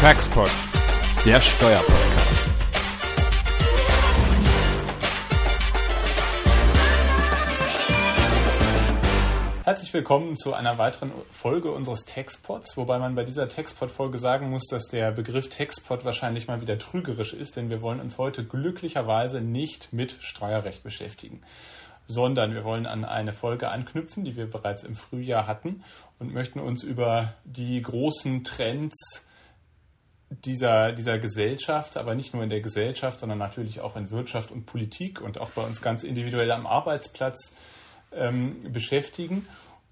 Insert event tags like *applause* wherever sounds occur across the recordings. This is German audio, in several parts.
Taxpod, der Steuerpodcast. Herzlich willkommen zu einer weiteren Folge unseres Textpods, wobei man bei dieser Textpod-Folge sagen muss, dass der Begriff Textpod wahrscheinlich mal wieder trügerisch ist, denn wir wollen uns heute glücklicherweise nicht mit Steuerrecht beschäftigen, sondern wir wollen an eine Folge anknüpfen, die wir bereits im Frühjahr hatten und möchten uns über die großen Trends dieser, dieser Gesellschaft, aber nicht nur in der Gesellschaft, sondern natürlich auch in Wirtschaft und Politik und auch bei uns ganz individuell am Arbeitsplatz ähm, beschäftigen.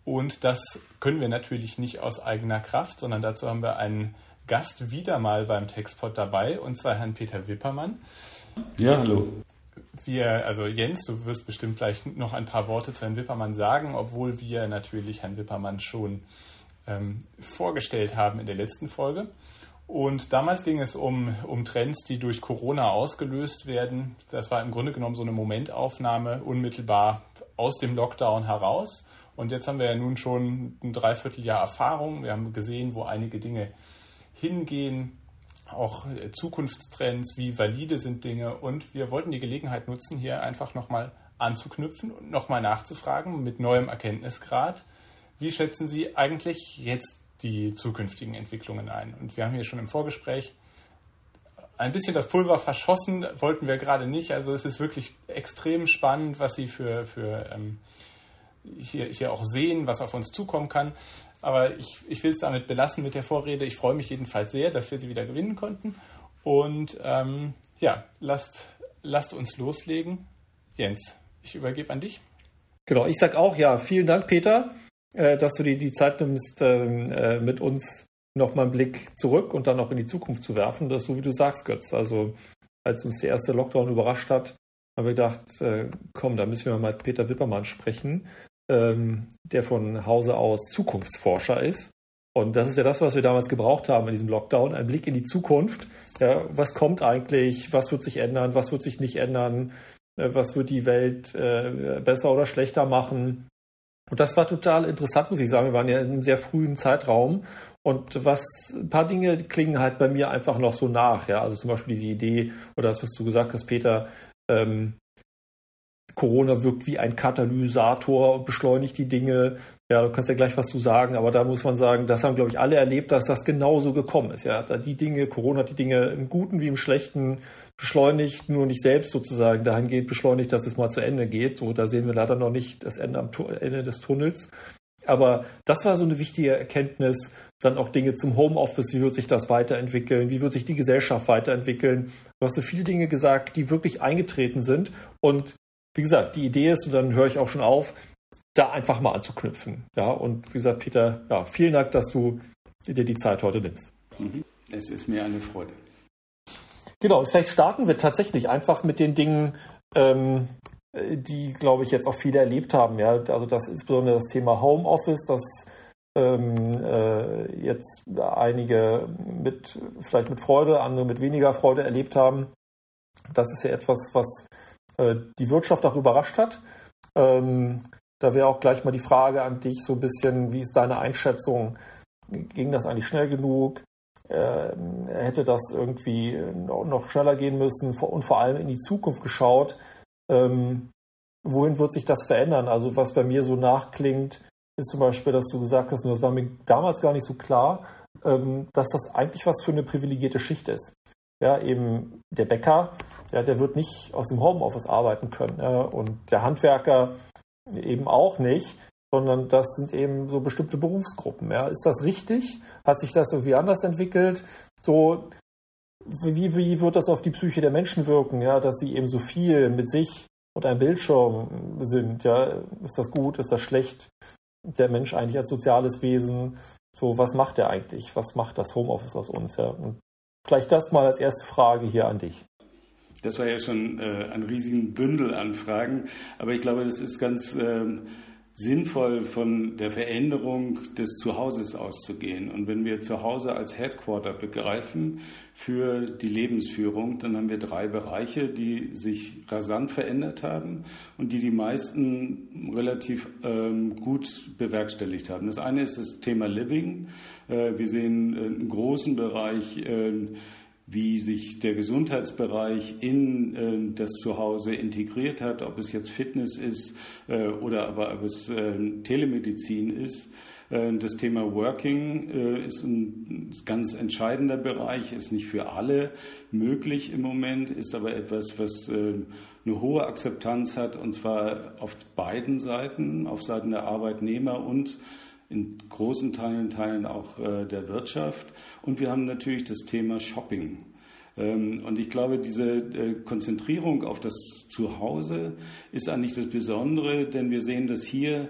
Und das können wir natürlich nicht aus eigener Kraft, sondern dazu haben wir einen Gast wieder mal beim Textpod dabei, und zwar Herrn Peter Wippermann. Ja, hallo. Wir, also Jens, du wirst bestimmt gleich noch ein paar Worte zu Herrn Wippermann sagen, obwohl wir natürlich Herrn Wippermann schon ähm, vorgestellt haben in der letzten Folge. Und damals ging es um, um Trends, die durch Corona ausgelöst werden. Das war im Grunde genommen so eine Momentaufnahme unmittelbar aus dem Lockdown heraus. Und jetzt haben wir ja nun schon ein Dreivierteljahr Erfahrung. Wir haben gesehen, wo einige Dinge hingehen, auch Zukunftstrends, wie valide sind Dinge. Und wir wollten die Gelegenheit nutzen, hier einfach nochmal anzuknüpfen und nochmal nachzufragen mit neuem Erkenntnisgrad. Wie schätzen Sie eigentlich jetzt die zukünftigen Entwicklungen ein. Und wir haben hier schon im Vorgespräch ein bisschen das Pulver verschossen, wollten wir gerade nicht. Also es ist wirklich extrem spannend, was Sie für, für ähm, hier, hier auch sehen, was auf uns zukommen kann. Aber ich, ich will es damit belassen mit der Vorrede. Ich freue mich jedenfalls sehr, dass wir sie wieder gewinnen konnten. Und ähm, ja, lasst, lasst uns loslegen. Jens, ich übergebe an dich. Genau, ich sage auch ja, vielen Dank, Peter. Äh, dass du dir die Zeit nimmst, ähm, äh, mit uns nochmal einen Blick zurück und dann auch in die Zukunft zu werfen. Das ist so, wie du sagst, Götz. Also, als uns der erste Lockdown überrascht hat, haben wir gedacht, äh, komm, da müssen wir mal mit Peter Wippermann sprechen, ähm, der von Hause aus Zukunftsforscher ist. Und das ist ja das, was wir damals gebraucht haben in diesem Lockdown, ein Blick in die Zukunft. Ja, was kommt eigentlich? Was wird sich ändern? Was wird sich nicht ändern? Was wird die Welt äh, besser oder schlechter machen? Und das war total interessant, muss ich sagen. Wir waren ja in einem sehr frühen Zeitraum. Und was, ein paar Dinge klingen halt bei mir einfach noch so nach. Ja, also zum Beispiel diese Idee oder das, was du gesagt hast, Peter, ähm, Corona wirkt wie ein Katalysator und beschleunigt die Dinge. Ja, du kannst ja gleich was zu sagen, aber da muss man sagen, das haben, glaube ich, alle erlebt, dass das genauso gekommen ist. Ja, da die Dinge, Corona hat die Dinge im Guten wie im Schlechten beschleunigt, nur nicht selbst sozusagen dahingehend beschleunigt, dass es mal zu Ende geht. So, da sehen wir leider noch nicht das Ende am Ende des Tunnels. Aber das war so eine wichtige Erkenntnis. Dann auch Dinge zum Homeoffice. Wie wird sich das weiterentwickeln? Wie wird sich die Gesellschaft weiterentwickeln? Du hast so viele Dinge gesagt, die wirklich eingetreten sind. Und wie gesagt, die Idee ist, und dann höre ich auch schon auf, da einfach mal anzuknüpfen. Ja, und wie gesagt, Peter, ja, vielen Dank, dass du dir die Zeit heute nimmst. Mhm. Es ist mir eine Freude. Genau, vielleicht starten wir tatsächlich einfach mit den Dingen, ähm, die, glaube ich, jetzt auch viele erlebt haben. Ja, also das insbesondere das Thema Homeoffice, das ähm, äh, jetzt einige mit vielleicht mit Freude, andere mit weniger Freude erlebt haben. Das ist ja etwas, was äh, die Wirtschaft auch überrascht hat. Ähm, da wäre auch gleich mal die Frage an dich so ein bisschen, wie ist deine Einschätzung? Ging das eigentlich schnell genug? Ähm, hätte das irgendwie noch schneller gehen müssen und vor allem in die Zukunft geschaut? Ähm, wohin wird sich das verändern? Also was bei mir so nachklingt, ist zum Beispiel, dass du gesagt hast, und das war mir damals gar nicht so klar, dass das eigentlich was für eine privilegierte Schicht ist ja, eben der Bäcker, ja, der wird nicht aus dem Homeoffice arbeiten können. Ja, und der Handwerker eben auch nicht, sondern das sind eben so bestimmte Berufsgruppen. Ja. Ist das richtig? Hat sich das irgendwie anders entwickelt? So, wie, wie wird das auf die Psyche der Menschen wirken, ja, dass sie eben so viel mit sich und einem Bildschirm sind? Ja? Ist das gut? Ist das schlecht? Der Mensch eigentlich als soziales Wesen, so was macht er eigentlich? Was macht das Homeoffice aus uns? Ja? Und Vielleicht das mal als erste Frage hier an dich. Das war ja schon äh, ein riesigen Bündel an Fragen, aber ich glaube, das ist ganz äh, sinnvoll, von der Veränderung des Zuhauses auszugehen. Und wenn wir Zuhause als Headquarter begreifen für die Lebensführung, dann haben wir drei Bereiche, die sich rasant verändert haben und die die meisten relativ ähm, gut bewerkstelligt haben. Das eine ist das Thema Living. Äh, wir sehen einen großen Bereich, äh, wie sich der Gesundheitsbereich in äh, das Zuhause integriert hat, ob es jetzt Fitness ist äh, oder aber ob es äh, Telemedizin ist. Äh, das Thema Working äh, ist ein ganz entscheidender Bereich, ist nicht für alle möglich im Moment, ist aber etwas, was äh, eine hohe Akzeptanz hat, und zwar auf beiden Seiten, auf Seiten der Arbeitnehmer und in großen Teilen, Teilen auch äh, der Wirtschaft. Und wir haben natürlich das Thema Shopping. Ähm, und ich glaube, diese äh, Konzentrierung auf das Zuhause ist eigentlich das Besondere, denn wir sehen, dass hier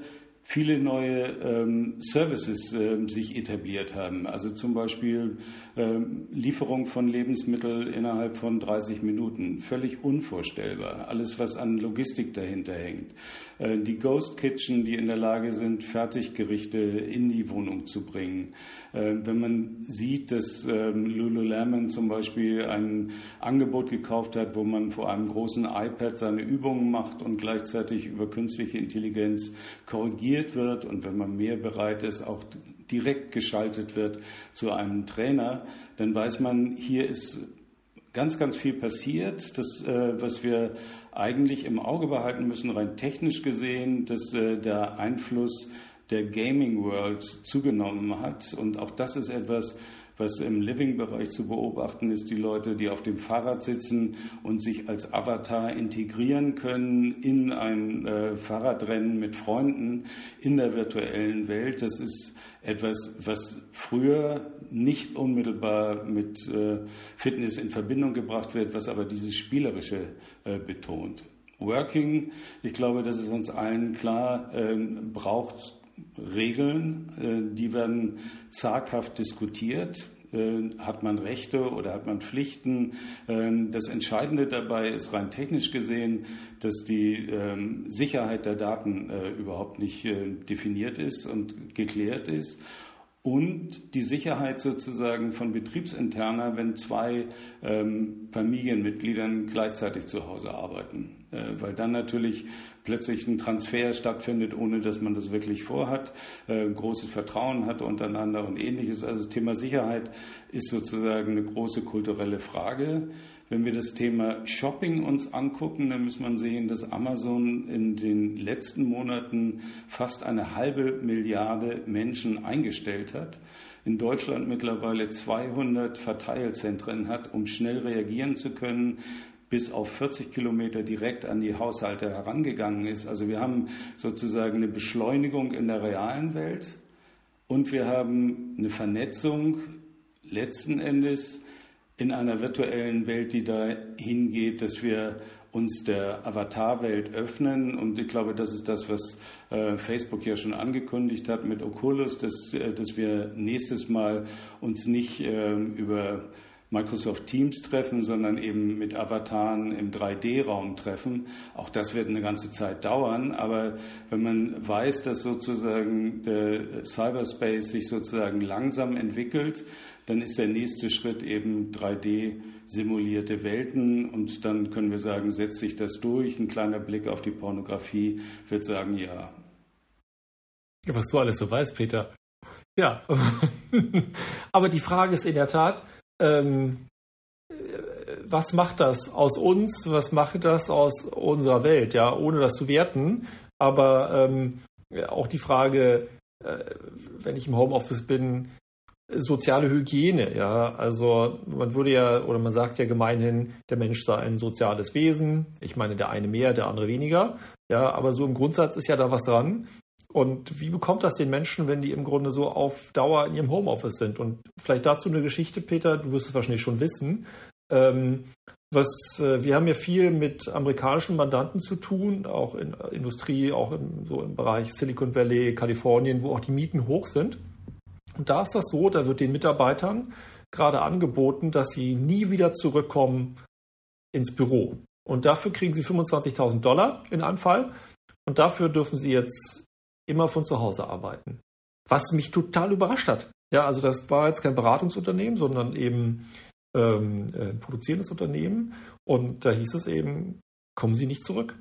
viele neue ähm, Services ähm, sich etabliert haben. Also zum Beispiel ähm, Lieferung von Lebensmitteln innerhalb von 30 Minuten. Völlig unvorstellbar. Alles, was an Logistik dahinter hängt. Äh, die Ghost Kitchen, die in der Lage sind, Fertiggerichte in die Wohnung zu bringen. Äh, wenn man sieht, dass ähm, Lululemon zum Beispiel ein Angebot gekauft hat, wo man vor einem großen iPad seine Übungen macht und gleichzeitig über künstliche Intelligenz korrigiert wird und wenn man mehr bereit ist, auch direkt geschaltet wird zu einem Trainer, dann weiß man, hier ist ganz, ganz viel passiert, das, äh, was wir eigentlich im Auge behalten müssen, rein technisch gesehen, dass äh, der Einfluss der Gaming World zugenommen hat. Und auch das ist etwas, was im Living-Bereich zu beobachten ist, die Leute, die auf dem Fahrrad sitzen und sich als Avatar integrieren können in ein äh, Fahrradrennen mit Freunden in der virtuellen Welt. Das ist etwas, was früher nicht unmittelbar mit äh, Fitness in Verbindung gebracht wird, was aber dieses Spielerische äh, betont. Working, ich glaube, das ist uns allen klar, ähm, braucht Regeln, äh, die werden zaghaft diskutiert. Äh, hat man Rechte oder hat man Pflichten? Ähm, das Entscheidende dabei ist rein technisch gesehen, dass die ähm, Sicherheit der Daten äh, überhaupt nicht definiert ist und geklärt ist und die Sicherheit sozusagen von betriebsinterner, wenn zwei ähm, Familienmitgliedern gleichzeitig zu Hause arbeiten. Äh, weil dann natürlich plötzlich ein Transfer stattfindet, ohne dass man das wirklich vorhat, äh, großes Vertrauen hat untereinander und ähnliches. Also Thema Sicherheit ist sozusagen eine große kulturelle Frage. Wenn wir das Thema Shopping uns angucken, dann muss man sehen, dass Amazon in den letzten Monaten fast eine halbe Milliarde Menschen eingestellt hat. In Deutschland mittlerweile 200 Verteilzentren hat, um schnell reagieren zu können bis auf 40 Kilometer direkt an die Haushalte herangegangen ist. Also wir haben sozusagen eine Beschleunigung in der realen Welt und wir haben eine Vernetzung letzten Endes in einer virtuellen Welt, die dahin geht, dass wir uns der Avatar-Welt öffnen. Und ich glaube, das ist das, was äh, Facebook ja schon angekündigt hat mit Oculus, dass, äh, dass wir nächstes Mal uns nicht äh, über Microsoft Teams treffen, sondern eben mit Avataren im 3D-Raum treffen. Auch das wird eine ganze Zeit dauern. Aber wenn man weiß, dass sozusagen der Cyberspace sich sozusagen langsam entwickelt, dann ist der nächste Schritt eben 3D simulierte Welten und dann können wir sagen, setzt sich das durch. Ein kleiner Blick auf die Pornografie wird sagen, ja. Was du alles so weißt, Peter. Ja, *laughs* aber die Frage ist in der Tat, ähm, was macht das aus uns? Was macht das aus unserer Welt? Ja, ohne das zu werten. Aber ähm, auch die Frage, äh, wenn ich im Homeoffice bin, soziale Hygiene, ja. Also man würde ja, oder man sagt ja gemeinhin, der Mensch sei ein soziales Wesen. Ich meine, der eine mehr, der andere weniger. Ja, aber so im Grundsatz ist ja da was dran. Und wie bekommt das den Menschen, wenn die im Grunde so auf Dauer in ihrem Homeoffice sind? Und vielleicht dazu eine Geschichte, Peter, du wirst es wahrscheinlich schon wissen. Ähm, was, äh, wir haben ja viel mit amerikanischen Mandanten zu tun, auch in äh, Industrie, auch im, so im Bereich Silicon Valley, Kalifornien, wo auch die Mieten hoch sind. Und da ist das so, da wird den Mitarbeitern gerade angeboten, dass sie nie wieder zurückkommen ins Büro. Und dafür kriegen sie 25.000 Dollar in Anfall. Und dafür dürfen sie jetzt immer von zu Hause arbeiten. Was mich total überrascht hat. Ja, also das war jetzt kein Beratungsunternehmen, sondern eben ähm, ein äh, produzierendes Unternehmen. Und da hieß es eben, kommen Sie nicht zurück.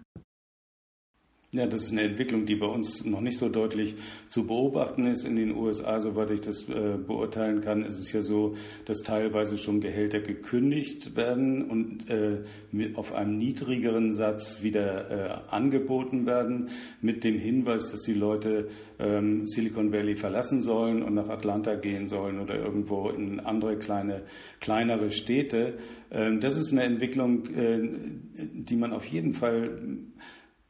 Ja, das ist eine Entwicklung, die bei uns noch nicht so deutlich zu beobachten ist. In den USA, soweit ich das äh, beurteilen kann, ist es ja so, dass teilweise schon Gehälter gekündigt werden und äh, auf einem niedrigeren Satz wieder äh, angeboten werden, mit dem Hinweis, dass die Leute ähm, Silicon Valley verlassen sollen und nach Atlanta gehen sollen oder irgendwo in andere kleine, kleinere Städte. Ähm, das ist eine Entwicklung, äh, die man auf jeden Fall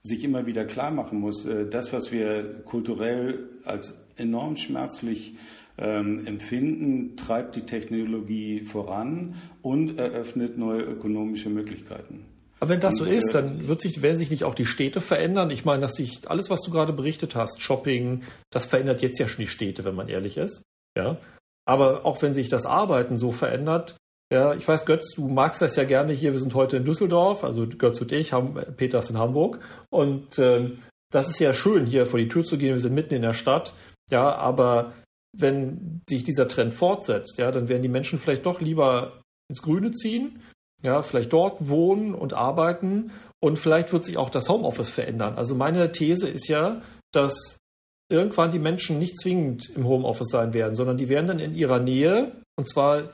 sich immer wieder klar machen muss, äh, das, was wir kulturell als enorm schmerzlich ähm, empfinden, treibt die Technologie voran und eröffnet neue ökonomische Möglichkeiten. Aber wenn das und, so ist, äh, dann wird sich, werden sich nicht auch die Städte verändern. Ich meine, dass sich alles, was du gerade berichtet hast, Shopping, das verändert jetzt ja schon die Städte, wenn man ehrlich ist. Ja. Aber auch wenn sich das Arbeiten so verändert, ja, ich weiß, Götz, du magst das ja gerne hier. Wir sind heute in Düsseldorf, also Götz und ich, haben Peter ist in Hamburg. Und ähm, das ist ja schön, hier vor die Tür zu gehen. Wir sind mitten in der Stadt. Ja, aber wenn sich dieser Trend fortsetzt, ja, dann werden die Menschen vielleicht doch lieber ins Grüne ziehen, ja, vielleicht dort wohnen und arbeiten und vielleicht wird sich auch das Homeoffice verändern. Also meine These ist ja, dass irgendwann die Menschen nicht zwingend im Homeoffice sein werden, sondern die werden dann in ihrer Nähe, und zwar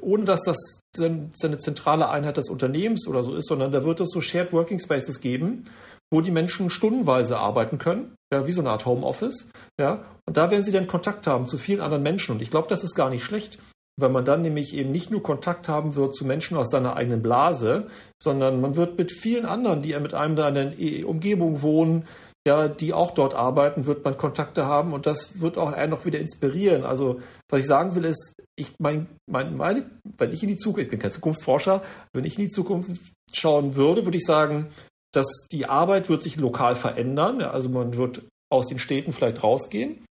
ohne dass das eine zentrale Einheit des Unternehmens oder so ist, sondern da wird es so Shared Working Spaces geben, wo die Menschen stundenweise arbeiten können, ja, wie so eine Art Homeoffice, ja, und da werden sie dann Kontakt haben zu vielen anderen Menschen. Und ich glaube, das ist gar nicht schlecht, weil man dann nämlich eben nicht nur Kontakt haben wird zu Menschen aus seiner eigenen Blase, sondern man wird mit vielen anderen, die mit einem da in der Umgebung wohnen, ja, die auch dort arbeiten, wird man Kontakte haben und das wird auch einen noch wieder inspirieren. Also, was ich sagen will, ist, ich mein, mein, meine, wenn ich in die Zukunft, ich bin kein Zukunftsforscher, wenn ich in die Zukunft schauen würde, würde ich sagen, dass die Arbeit wird sich lokal verändern. Ja, also man wird aus den Städten vielleicht rausgehen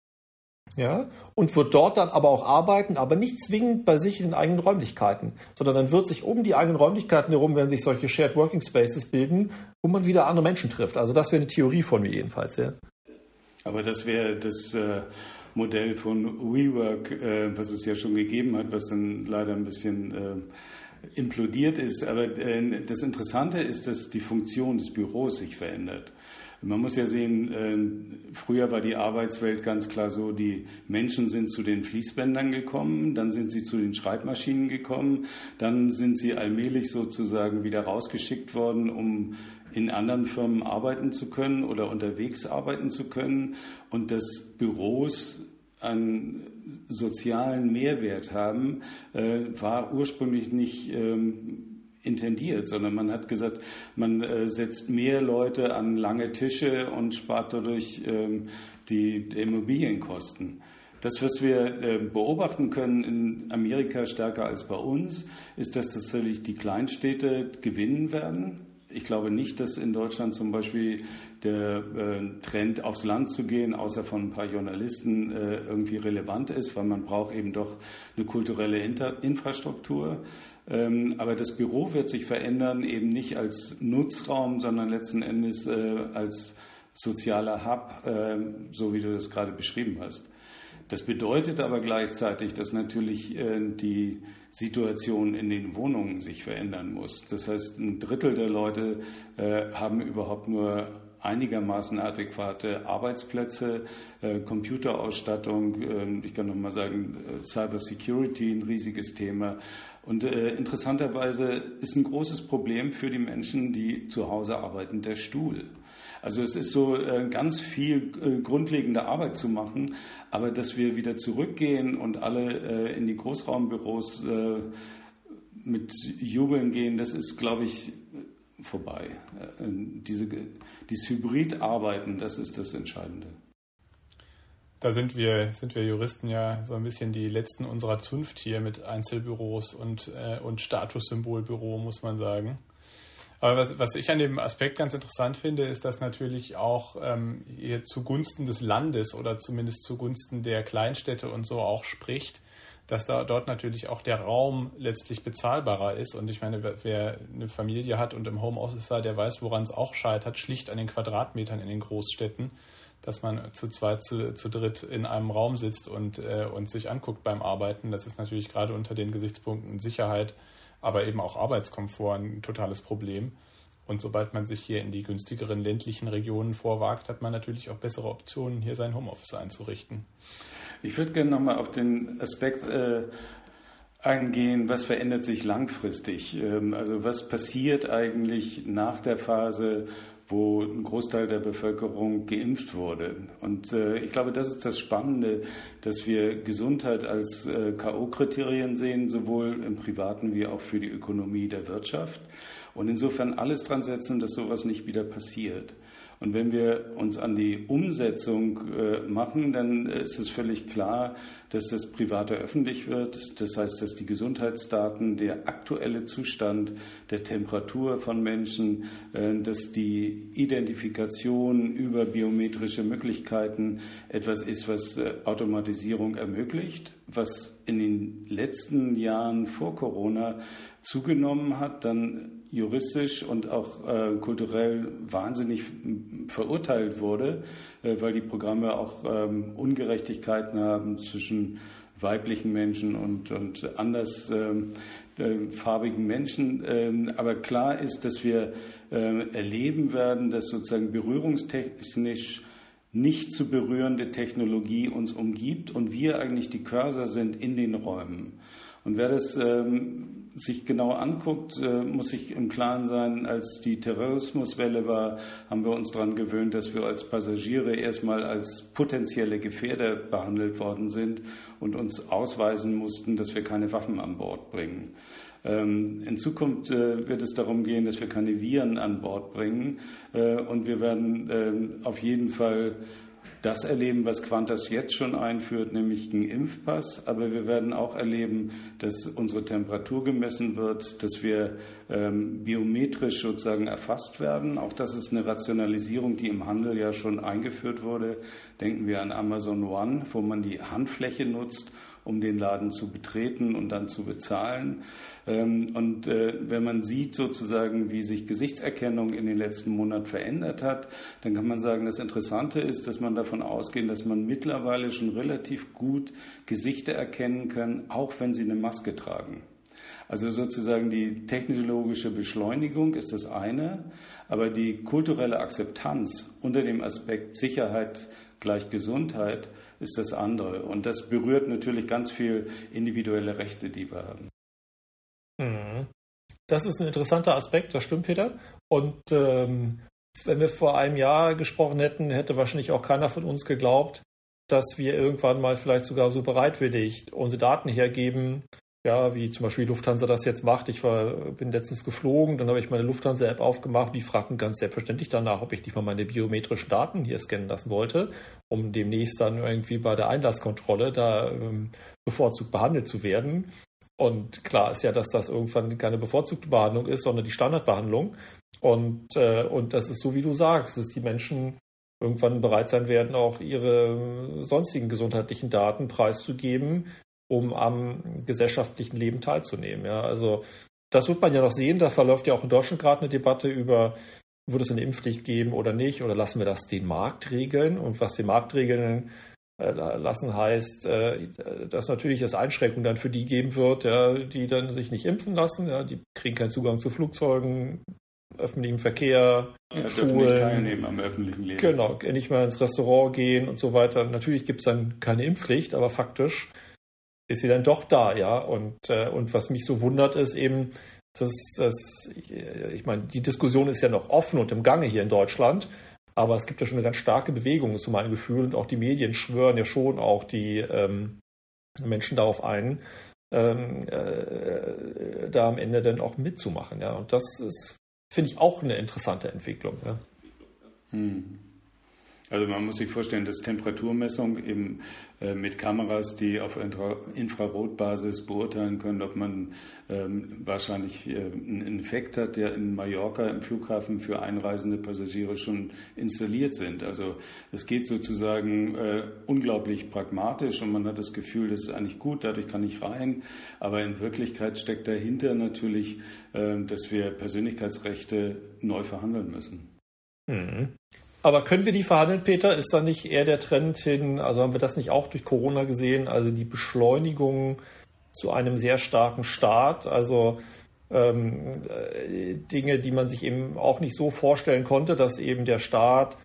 ja, und wird dort dann aber auch arbeiten, aber nicht zwingend bei sich in den eigenen Räumlichkeiten, sondern dann wird sich um die eigenen Räumlichkeiten herum, werden sich solche Shared Working Spaces bilden, wo man wieder andere Menschen trifft. Also das wäre eine Theorie von mir jedenfalls, ja. Aber das wäre das äh, Modell von WeWork, äh, was es ja schon gegeben hat, was dann leider ein bisschen äh, implodiert ist. Aber äh, das Interessante ist, dass die Funktion des Büros sich verändert. Man muss ja sehen, äh, früher war die Arbeitswelt ganz klar so, die Menschen sind zu den Fließbändern gekommen, dann sind sie zu den Schreibmaschinen gekommen, dann sind sie allmählich sozusagen wieder rausgeschickt worden, um in anderen Firmen arbeiten zu können oder unterwegs arbeiten zu können. Und dass Büros einen sozialen Mehrwert haben, äh, war ursprünglich nicht ähm, intendiert, sondern man hat gesagt, man äh, setzt mehr Leute an lange Tische und spart dadurch ähm, die Immobilienkosten. Das, was wir äh, beobachten können in Amerika stärker als bei uns, ist, dass tatsächlich die Kleinstädte gewinnen werden. Ich glaube nicht, dass in Deutschland zum Beispiel der äh, Trend aufs Land zu gehen, außer von ein paar Journalisten, äh, irgendwie relevant ist, weil man braucht eben doch eine kulturelle Inter Infrastruktur. Ähm, aber das Büro wird sich verändern, eben nicht als Nutzraum, sondern letzten Endes äh, als sozialer Hub, äh, so wie du das gerade beschrieben hast. Das bedeutet aber gleichzeitig, dass natürlich äh, die Situation in den Wohnungen sich verändern muss. Das heißt, ein Drittel der Leute haben überhaupt nur einigermaßen adäquate Arbeitsplätze, Computerausstattung, ich kann noch mal sagen, Cyber Security, ein riesiges Thema, und äh, interessanterweise ist ein großes Problem für die Menschen, die zu Hause arbeiten, der Stuhl. Also es ist so äh, ganz viel äh, grundlegende Arbeit zu machen, aber dass wir wieder zurückgehen und alle äh, in die Großraumbüros äh, mit Jubeln gehen, das ist, glaube ich, vorbei. Äh, diese, dieses Hybrid-Arbeiten, das ist das Entscheidende. Da sind wir, sind wir Juristen ja so ein bisschen die letzten unserer Zunft hier mit Einzelbüros und, äh, und Statussymbolbüro, muss man sagen. Aber was, was ich an dem Aspekt ganz interessant finde, ist, dass natürlich auch ähm, hier zugunsten des Landes oder zumindest zugunsten der Kleinstädte und so auch spricht, dass da dort natürlich auch der Raum letztlich bezahlbarer ist. Und ich meine, wer eine Familie hat und im Homeoffice sei, der weiß, woran es auch scheitert, schlicht an den Quadratmetern in den Großstädten dass man zu zweit, zu, zu dritt in einem Raum sitzt und, äh, und sich anguckt beim Arbeiten. Das ist natürlich gerade unter den Gesichtspunkten Sicherheit, aber eben auch Arbeitskomfort ein totales Problem. Und sobald man sich hier in die günstigeren ländlichen Regionen vorwagt, hat man natürlich auch bessere Optionen, hier sein Homeoffice einzurichten. Ich würde gerne nochmal auf den Aspekt äh, eingehen, was verändert sich langfristig? Ähm, also was passiert eigentlich nach der Phase, wo ein Großteil der Bevölkerung geimpft wurde. Und äh, ich glaube, das ist das Spannende, dass wir Gesundheit als äh, KO-Kriterien sehen, sowohl im privaten wie auch für die Ökonomie der Wirtschaft. Und insofern alles dran setzen, dass sowas nicht wieder passiert. Und wenn wir uns an die Umsetzung äh, machen, dann ist es völlig klar, dass das Private öffentlich wird. Das heißt, dass die Gesundheitsdaten, der aktuelle Zustand der Temperatur von Menschen, äh, dass die Identifikation über biometrische Möglichkeiten etwas ist, was äh, Automatisierung ermöglicht, was in den letzten Jahren vor Corona zugenommen hat, dann juristisch und auch äh, kulturell wahnsinnig verurteilt wurde, äh, weil die Programme auch ähm, Ungerechtigkeiten haben zwischen weiblichen Menschen und, und andersfarbigen ähm, äh, Menschen. Ähm, aber klar ist, dass wir ähm, erleben werden, dass sozusagen berührungstechnisch nicht zu berührende Technologie uns umgibt und wir eigentlich die Cursor sind in den Räumen. Und wer das ähm, sich genau anguckt, äh, muss sich im Klaren sein, als die Terrorismuswelle war, haben wir uns daran gewöhnt, dass wir als Passagiere erstmal als potenzielle Gefährder behandelt worden sind und uns ausweisen mussten, dass wir keine Waffen an Bord bringen. Ähm, in Zukunft äh, wird es darum gehen, dass wir keine Viren an Bord bringen äh, und wir werden ähm, auf jeden Fall das erleben, was Qantas jetzt schon einführt, nämlich einen Impfpass. Aber wir werden auch erleben, dass unsere Temperatur gemessen wird, dass wir ähm, biometrisch sozusagen erfasst werden. Auch das ist eine Rationalisierung, die im Handel ja schon eingeführt wurde. Denken wir an Amazon One, wo man die Handfläche nutzt um den Laden zu betreten und dann zu bezahlen. Ähm, und äh, wenn man sieht sozusagen, wie sich Gesichtserkennung in den letzten Monaten verändert hat, dann kann man sagen, das Interessante ist, dass man davon ausgeht, dass man mittlerweile schon relativ gut Gesichter erkennen kann, auch wenn sie eine Maske tragen. Also sozusagen die technologische Beschleunigung ist das eine, aber die kulturelle Akzeptanz unter dem Aspekt Sicherheit gleich Gesundheit ist das andere. Und das berührt natürlich ganz viel individuelle Rechte, die wir haben. Mhm. Das ist ein interessanter Aspekt, das stimmt, Peter. Und ähm, wenn wir vor einem Jahr gesprochen hätten, hätte wahrscheinlich auch keiner von uns geglaubt, dass wir irgendwann mal vielleicht sogar so bereitwillig unsere Daten hergeben, ja, wie zum Beispiel Lufthansa das jetzt macht. Ich war, bin letztens geflogen, dann habe ich meine Lufthansa-App aufgemacht. Die fragten ganz selbstverständlich danach, ob ich nicht mal meine biometrischen Daten hier scannen lassen wollte, um demnächst dann irgendwie bei der Einlasskontrolle da ähm, bevorzugt behandelt zu werden. Und klar ist ja, dass das irgendwann keine bevorzugte Behandlung ist, sondern die Standardbehandlung. Und, äh, und das ist so, wie du sagst, dass die Menschen irgendwann bereit sein werden, auch ihre sonstigen gesundheitlichen Daten preiszugeben, um am gesellschaftlichen Leben teilzunehmen. Ja, also das wird man ja noch sehen. Da verläuft ja auch in Deutschland gerade eine Debatte über, würde es eine Impfpflicht geben oder nicht, oder lassen wir das den Markt regeln? Und was den Markt regeln äh, lassen heißt, äh, dass natürlich es Einschränkungen dann für die geben wird, ja, die dann sich nicht impfen lassen. Ja, die kriegen keinen Zugang zu Flugzeugen, öffentlichem Verkehr, ja, Schulen. Nicht teilnehmen am öffentlichen Leben. Genau, nicht mehr ins Restaurant gehen und so weiter. Natürlich gibt es dann keine Impfpflicht, aber faktisch ist sie dann doch da, ja. Und, äh, und was mich so wundert, ist eben, dass, dass ich meine, die Diskussion ist ja noch offen und im Gange hier in Deutschland, aber es gibt ja schon eine ganz starke Bewegung, ist so mein Gefühl, und auch die Medien schwören ja schon auch die ähm, Menschen darauf ein, ähm, äh, da am Ende dann auch mitzumachen, ja. Und das ist, finde ich, auch eine interessante Entwicklung. Ja. Hm. Also man muss sich vorstellen, dass Temperaturmessung eben äh, mit Kameras, die auf Infra Infrarotbasis beurteilen können, ob man ähm, wahrscheinlich äh, einen Effekt hat, der in Mallorca im Flughafen für einreisende Passagiere schon installiert sind. Also es geht sozusagen äh, unglaublich pragmatisch und man hat das Gefühl, das ist eigentlich gut, dadurch kann ich rein. Aber in Wirklichkeit steckt dahinter natürlich, äh, dass wir Persönlichkeitsrechte neu verhandeln müssen. Mhm. Aber können wir die verhandeln, Peter? Ist da nicht eher der Trend hin, also haben wir das nicht auch durch Corona gesehen, also die Beschleunigung zu einem sehr starken Staat, also ähm, äh, Dinge, die man sich eben auch nicht so vorstellen konnte, dass eben der Staat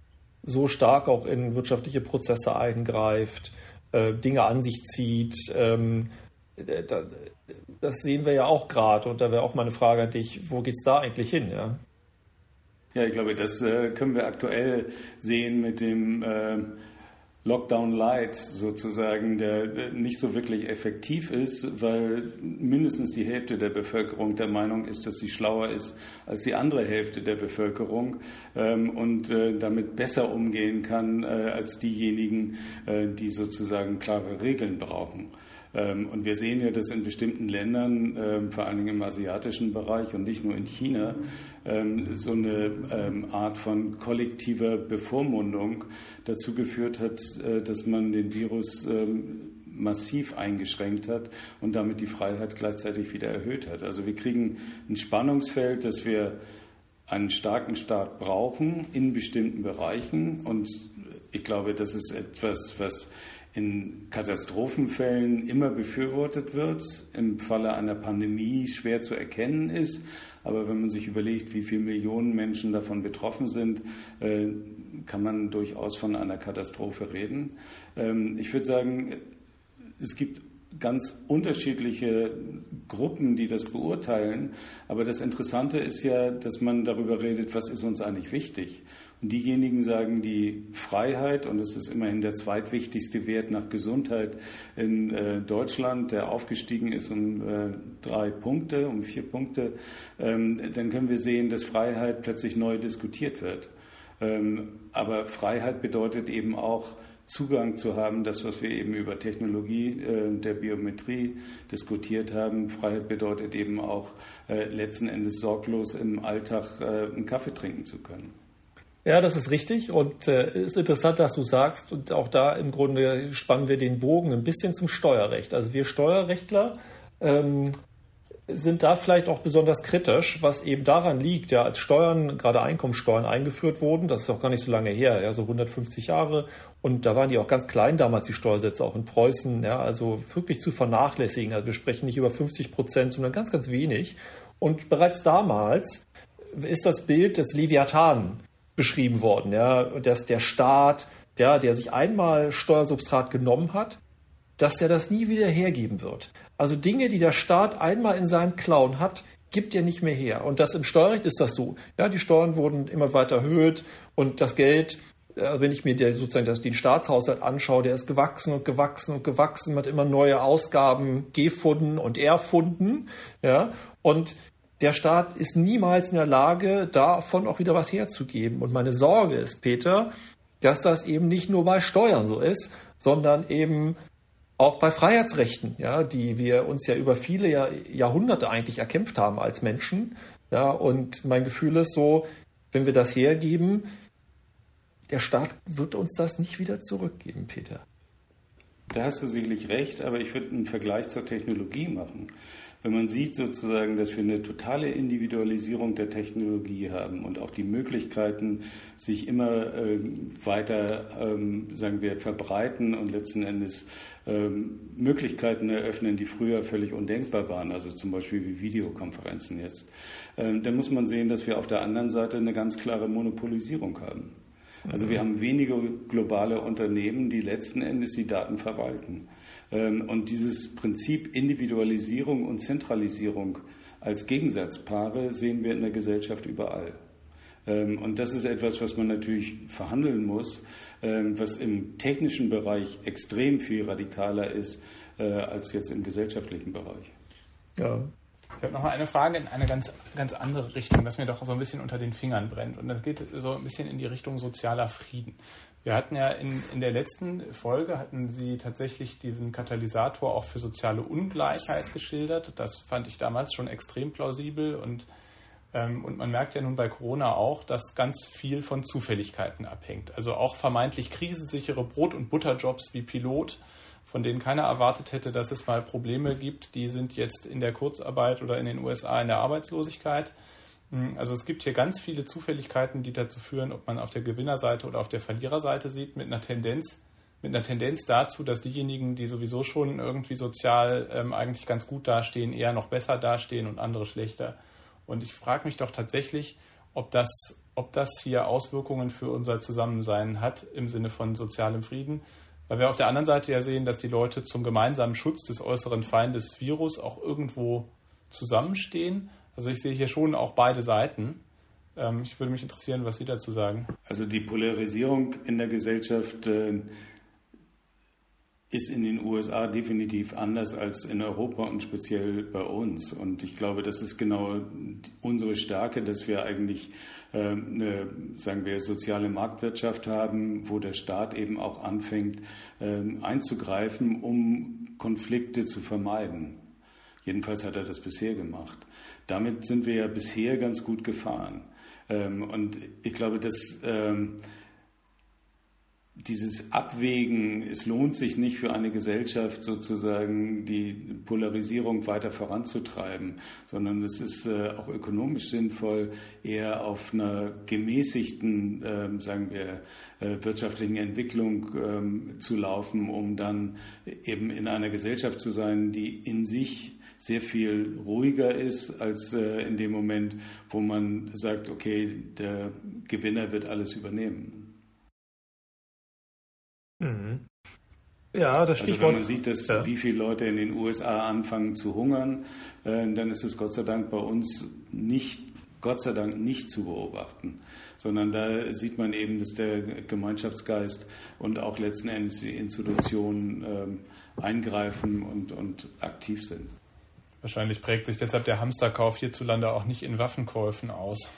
so stark auch in wirtschaftliche Prozesse eingreift, äh, Dinge an sich zieht. Ähm, äh, da, das sehen wir ja auch gerade. Und da wäre auch meine Frage an dich, wo geht es da eigentlich hin? Ja? Ja, ich glaube, das äh, können wir aktuell sehen mit dem äh, Lockdown Light sozusagen, der nicht so wirklich effektiv ist, weil mindestens die Hälfte der Bevölkerung der Meinung ist, dass sie schlauer ist als die andere Hälfte der Bevölkerung ähm, und äh, damit besser umgehen kann äh, als diejenigen, äh, die sozusagen klare Regeln brauchen. Ähm, und wir sehen ja, dass in bestimmten Ländern, ähm, vor allen Dingen im asiatischen Bereich und nicht nur in China, ähm, so eine Art von kollektiver Bevormundung dazu geführt hat, äh, dass man den Virus massiv eingeschränkt hat und damit die Freiheit gleichzeitig wieder erhöht hat. Also wir kriegen ein Spannungsfeld, dass wir einen starken Staat brauchen in bestimmten Bereichen. Und ich glaube, das ist etwas, was in Katastrophenfällen immer befürwortet wird, im Falle einer Pandemie schwer zu erkennen ist. Aber wenn man sich überlegt, wie viele Millionen Menschen davon betroffen sind, äh, kann man durchaus von einer Katastrophe reden. Ähm, ich würde sagen, es gibt ganz unterschiedliche Gruppen, die das beurteilen. Aber das Interessante ist ja, dass man darüber redet, was ist uns eigentlich wichtig. Diejenigen sagen, die Freiheit, und das ist immerhin der zweitwichtigste Wert nach Gesundheit in äh, Deutschland, der aufgestiegen ist um äh, drei Punkte, um vier Punkte, ähm, dann können wir sehen, dass Freiheit plötzlich neu diskutiert wird. Ähm, aber Freiheit bedeutet eben auch, Zugang zu haben, das, was wir eben über Technologie äh, der Biometrie diskutiert haben. Freiheit bedeutet eben auch äh, letzten Endes sorglos im Alltag äh, einen Kaffee trinken zu können. Ja, das ist richtig und es äh, ist interessant, dass du sagst und auch da im Grunde spannen wir den Bogen ein bisschen zum Steuerrecht. Also wir Steuerrechtler ähm, sind da vielleicht auch besonders kritisch, was eben daran liegt, ja, als Steuern, gerade Einkommensteuern eingeführt wurden, das ist auch gar nicht so lange her, ja, so 150 Jahre, und da waren die auch ganz klein damals, die Steuersätze, auch in Preußen, ja, also wirklich zu vernachlässigen. Also wir sprechen nicht über 50 Prozent, sondern ganz, ganz wenig. Und bereits damals ist das Bild des Leviathan beschrieben worden, ja, dass der Staat, ja, der sich einmal Steuersubstrat genommen hat, dass er das nie wieder hergeben wird. Also Dinge, die der Staat einmal in seinem Clown hat, gibt er nicht mehr her. Und das im Steuerrecht ist das so. Ja, die Steuern wurden immer weiter erhöht und das Geld, äh, wenn ich mir der, sozusagen das, den Staatshaushalt anschaue, der ist gewachsen und gewachsen und gewachsen, man hat immer neue Ausgaben gefunden und erfunden. Ja, und der Staat ist niemals in der Lage, davon auch wieder was herzugeben. Und meine Sorge ist, Peter, dass das eben nicht nur bei Steuern so ist, sondern eben auch bei Freiheitsrechten, ja, die wir uns ja über viele Jahr, Jahrhunderte eigentlich erkämpft haben als Menschen. Ja, und mein Gefühl ist so, wenn wir das hergeben, der Staat wird uns das nicht wieder zurückgeben, Peter. Da hast du sicherlich recht, aber ich würde einen Vergleich zur Technologie machen wenn man sieht sozusagen, dass wir eine totale Individualisierung der Technologie haben und auch die Möglichkeiten sich immer äh, weiter, ähm, sagen wir, verbreiten und letzten Endes ähm, Möglichkeiten eröffnen, die früher völlig undenkbar waren, also zum Beispiel wie Videokonferenzen jetzt, ähm, dann muss man sehen, dass wir auf der anderen Seite eine ganz klare Monopolisierung haben. Also wir haben wenige globale Unternehmen, die letzten Endes die Daten verwalten. Ähm, und dieses Prinzip Individualisierung und Zentralisierung als Gegensatzpaare sehen wir in der Gesellschaft überall. Ähm, und das ist etwas, was man natürlich verhandeln muss, ähm, was im technischen Bereich extrem viel radikaler ist äh, als jetzt im gesellschaftlichen Bereich. Ja. Ich habe noch mal eine Frage in eine ganz, ganz andere Richtung, das mir doch so ein bisschen unter den Fingern brennt. Und das geht so ein bisschen in die Richtung sozialer Frieden. Wir hatten ja in, in der letzten Folge, hatten Sie tatsächlich diesen Katalysator auch für soziale Ungleichheit geschildert. Das fand ich damals schon extrem plausibel und, ähm, und man merkt ja nun bei Corona auch, dass ganz viel von Zufälligkeiten abhängt. Also auch vermeintlich krisensichere Brot- und Butterjobs wie Pilot, von denen keiner erwartet hätte, dass es mal Probleme gibt, die sind jetzt in der Kurzarbeit oder in den USA in der Arbeitslosigkeit. Hm, also es gibt hier ganz viele Zufälligkeiten, die dazu führen, ob man auf der Gewinnerseite oder auf der Verliererseite sieht, mit einer Tendenz, mit einer Tendenz dazu, dass diejenigen, die sowieso schon irgendwie sozial ähm, eigentlich ganz gut dastehen, eher noch besser dastehen und andere schlechter. Und ich frage mich doch tatsächlich, ob das, ob das hier Auswirkungen für unser Zusammensein hat im Sinne von sozialem Frieden. Weil wir auf der anderen Seite ja sehen, dass die Leute zum gemeinsamen Schutz des äußeren Feindes Virus auch irgendwo zusammenstehen. Also ich sehe hier schon auch beide Seiten. Ähm, ich würde mich interessieren, was Sie dazu sagen. Also die Polarisierung in der Gesellschaft äh, ist in den USA definitiv anders als in Europa und speziell bei uns. Und ich glaube, das ist genau unsere Stärke, dass wir eigentlich äh, eine, sagen wir, soziale Marktwirtschaft haben, wo der Staat eben auch anfängt äh, einzugreifen, um Konflikte zu vermeiden. Jedenfalls hat er das bisher gemacht. Damit sind wir ja bisher ganz gut gefahren. Ähm, und ich glaube, dass ähm, dieses Abwägen, es lohnt sich nicht für eine Gesellschaft sozusagen die Polarisierung weiter voranzutreiben, sondern es ist äh, auch ökonomisch sinnvoll, eher auf einer gemäßigten, äh, sagen wir, äh, wirtschaftlichen Entwicklung ähm, zu laufen, um dann eben in einer Gesellschaft zu sein, die in sich sehr viel ruhiger ist als äh, in dem Moment, wo man sagt, okay, der Gewinner wird alles übernehmen. Mhm. Ja, das Stichwort. Also wenn man sieht, dass ja. wie viele Leute in den USA anfangen zu hungern, äh, dann ist es Gott sei Dank bei uns nicht, Gott sei Dank nicht zu beobachten, sondern da sieht man eben, dass der Gemeinschaftsgeist und auch letzten Endes die Institutionen ähm, eingreifen und, und aktiv sind. Wahrscheinlich prägt sich deshalb der Hamsterkauf hierzulande auch nicht in Waffenkäufen aus.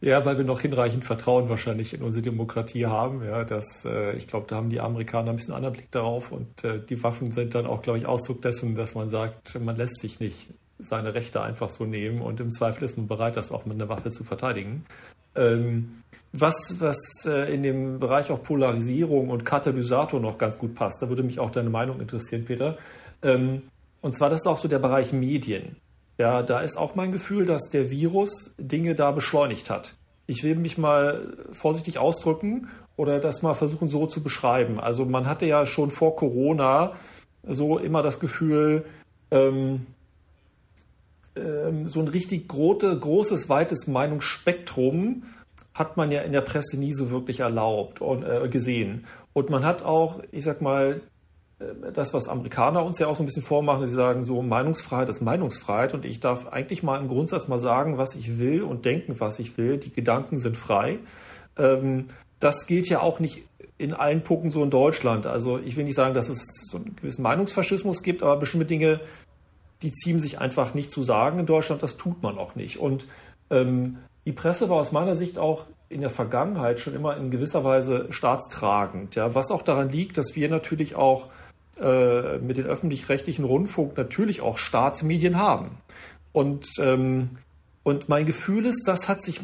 Ja, weil wir noch hinreichend Vertrauen wahrscheinlich in unsere Demokratie haben. Ja, das, äh, ich glaube, da haben die Amerikaner ein bisschen anderen Blick darauf und äh, die Waffen sind dann auch, glaube ich, Ausdruck dessen, dass man sagt, man lässt sich nicht seine Rechte einfach so nehmen und im Zweifel ist man bereit, das auch mit einer Waffe zu verteidigen. Ähm, was, was äh, in dem Bereich auch Polarisierung und Katalysator noch ganz gut passt, da würde mich auch deine Meinung interessieren, Peter. Ähm, und zwar, das ist auch so der Bereich Medien. Ja, da ist auch mein Gefühl, dass der Virus Dinge da beschleunigt hat. Ich will mich mal vorsichtig ausdrücken oder das mal versuchen so zu beschreiben. Also man hatte ja schon vor Corona so immer das Gefühl, ähm, ähm, so ein richtig große, großes, weites Meinungsspektrum hat man ja in der Presse nie so wirklich erlaubt und äh, gesehen. Und man hat auch, ich sag mal, das, was Amerikaner uns ja auch so ein bisschen vormachen, sie sagen so, Meinungsfreiheit ist Meinungsfreiheit und ich darf eigentlich mal im Grundsatz mal sagen, was ich will und denken, was ich will. Die Gedanken sind frei. Ähm, das gilt ja auch nicht in allen Punkten so in Deutschland. Also ich will nicht sagen, dass es so einen gewissen Meinungsfaschismus gibt, aber bestimmte Dinge, die ziehen sich einfach nicht zu sagen in Deutschland. Das tut man auch nicht. Und ähm, die Presse war aus meiner Sicht auch in der Vergangenheit schon immer in gewisser Weise staatstragend. Ja, was auch daran liegt, dass wir natürlich auch äh, mit den öffentlich-rechtlichen Rundfunk natürlich auch Staatsmedien haben. Und, ähm, und mein Gefühl ist, das hat sich,